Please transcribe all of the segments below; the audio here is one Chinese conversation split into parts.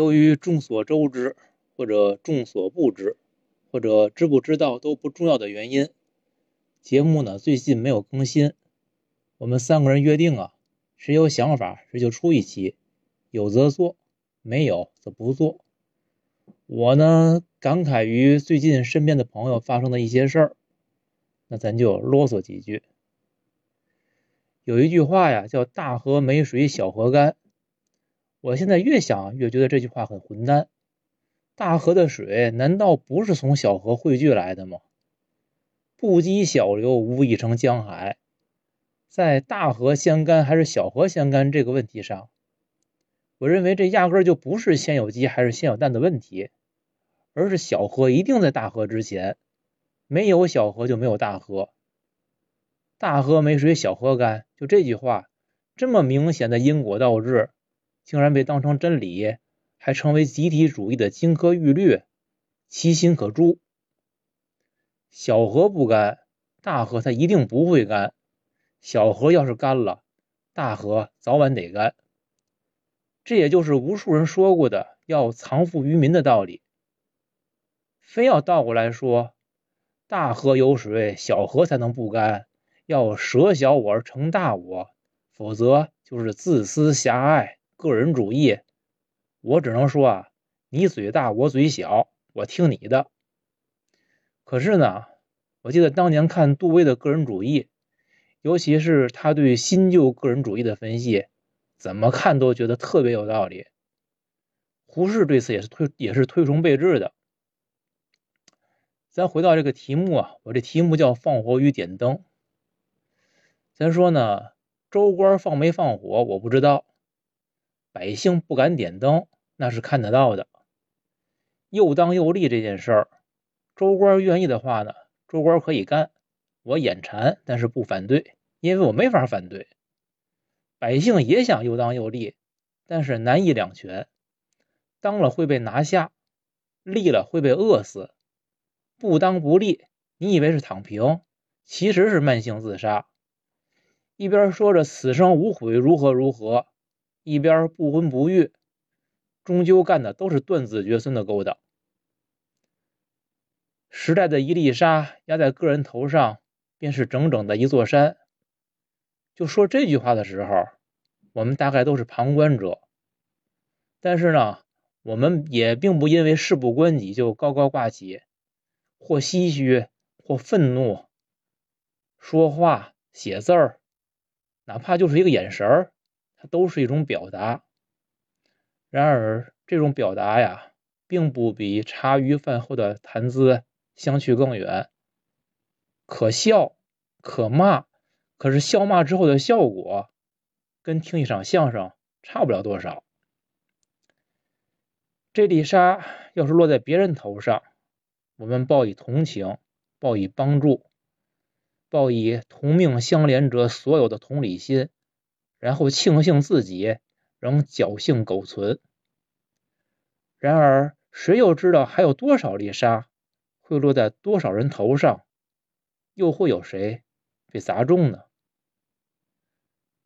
由于众所周知，或者众所不知，或者知不知道都不重要的原因，节目呢最近没有更新。我们三个人约定啊，谁有想法谁就出一期，有则做，没有则不做。我呢感慨于最近身边的朋友发生的一些事儿，那咱就啰嗦几句。有一句话呀，叫“大河没水小河干”。我现在越想越觉得这句话很混蛋。大河的水难道不是从小河汇聚来的吗？不积小流，无以成江海。在大河先干还是小河先干这个问题上，我认为这压根就不是先有鸡还是先有蛋的问题，而是小河一定在大河之前，没有小河就没有大河。大河没水小河干，就这句话，这么明显的因果倒置。竟然被当成真理，还成为集体主义的金科玉律，其心可诛。小河不干，大河它一定不会干；小河要是干了，大河早晚得干。这也就是无数人说过的要藏富于民的道理。非要倒过来说，大河有水，小河才能不干；要舍小我而成大我，否则就是自私狭隘。个人主义，我只能说啊，你嘴大我嘴小，我听你的。可是呢，我记得当年看杜威的个人主义，尤其是他对新旧个人主义的分析，怎么看都觉得特别有道理。胡适对此也是推也是推崇备至的。咱回到这个题目啊，我这题目叫放火与点灯。咱说呢，州官放没放火，我不知道。百姓不敢点灯，那是看得到的。又当又立这件事儿，州官愿意的话呢，州官可以干。我眼馋，但是不反对，因为我没法反对。百姓也想又当又立，但是难以两全。当了会被拿下，立了会被饿死。不当不立，你以为是躺平，其实是慢性自杀。一边说着此生无悔，如何如何。一边不婚不育，终究干的都是断子绝孙的勾当。时代的一粒沙压在个人头上，便是整整的一座山。就说这句话的时候，我们大概都是旁观者，但是呢，我们也并不因为事不关己就高高挂起，或唏嘘，或愤怒。说话、写字儿，哪怕就是一个眼神儿。它都是一种表达，然而这种表达呀，并不比茶余饭后的谈资相去更远。可笑，可骂，可是笑骂之后的效果，跟听一场相声差不了多少。这粒沙要是落在别人头上，我们报以同情，报以帮助，报以同命相连者所有的同理心。然后庆幸自己仍侥幸苟存。然而，谁又知道还有多少粒沙会落在多少人头上，又会有谁被砸中呢？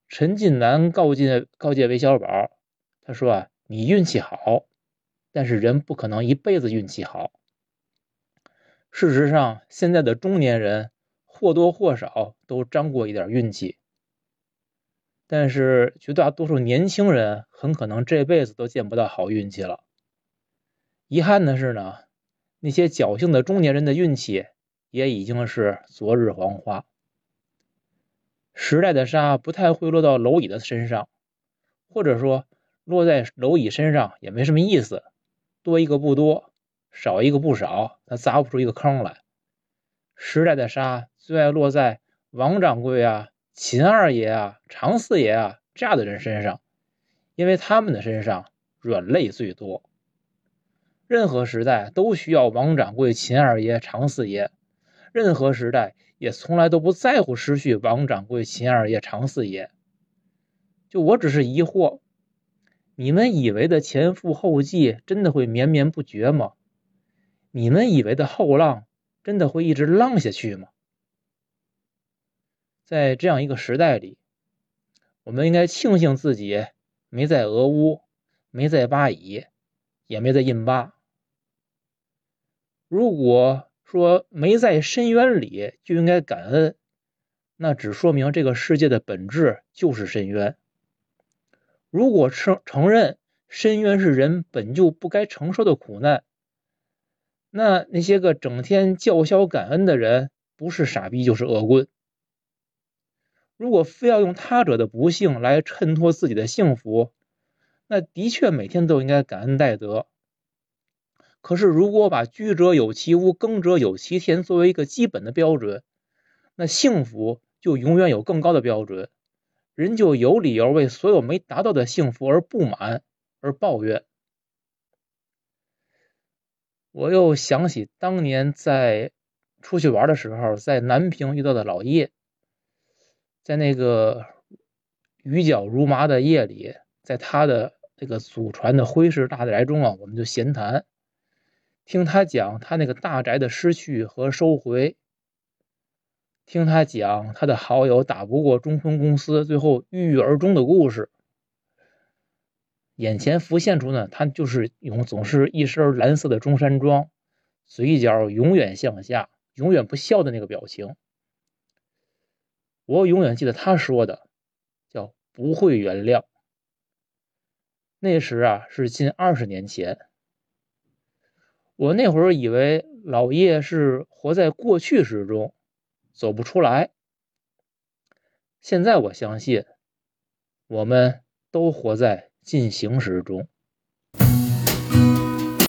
陈近南告诫告诫韦小宝，他说：“啊，你运气好，但是人不可能一辈子运气好。事实上，现在的中年人或多或少都沾过一点运气。”但是绝大多数年轻人很可能这辈子都见不到好运气了。遗憾的是呢，那些侥幸的中年人的运气也已经是昨日黄花。时代的沙不太会落到蝼蚁的身上，或者说落在蝼蚁身上也没什么意思，多一个不多，少一个不少，它砸不出一个坑来。时代的沙最爱落在王掌柜啊。秦二爷啊，常四爷啊，这样的人身上，因为他们的身上软肋最多。任何时代都需要王掌柜、秦二爷、常四爷，任何时代也从来都不在乎失去王掌柜、秦二爷、常四爷。就我只是疑惑，你们以为的前赴后继真的会绵绵不绝吗？你们以为的后浪真的会一直浪下去吗？在这样一个时代里，我们应该庆幸自己没在俄乌，没在巴以，也没在印巴。如果说没在深渊里就应该感恩，那只说明这个世界的本质就是深渊。如果承承认深渊是人本就不该承受的苦难，那那些个整天叫嚣感恩的人，不是傻逼就是恶棍。如果非要用他者的不幸来衬托自己的幸福，那的确每天都应该感恩戴德。可是，如果把居者有其屋，耕者有其田作为一个基本的标准，那幸福就永远有更高的标准，人就有理由为所有没达到的幸福而不满而抱怨。我又想起当年在出去玩的时候，在南平遇到的老叶，在那个雨脚如麻的夜里，在他的这个祖传的徽式大宅中啊，我们就闲谈，听他讲他那个大宅的失去和收回，听他讲他的好友打不过中分公司，最后郁郁而终的故事。眼前浮现出呢，他就是永总是一身蓝色的中山装，嘴角永远向下，永远不笑的那个表情。我永远记得他说的，叫不会原谅。那时啊，是近二十年前。我那会儿以为老叶是活在过去时中，走不出来。现在我相信，我们都活在。进行时中。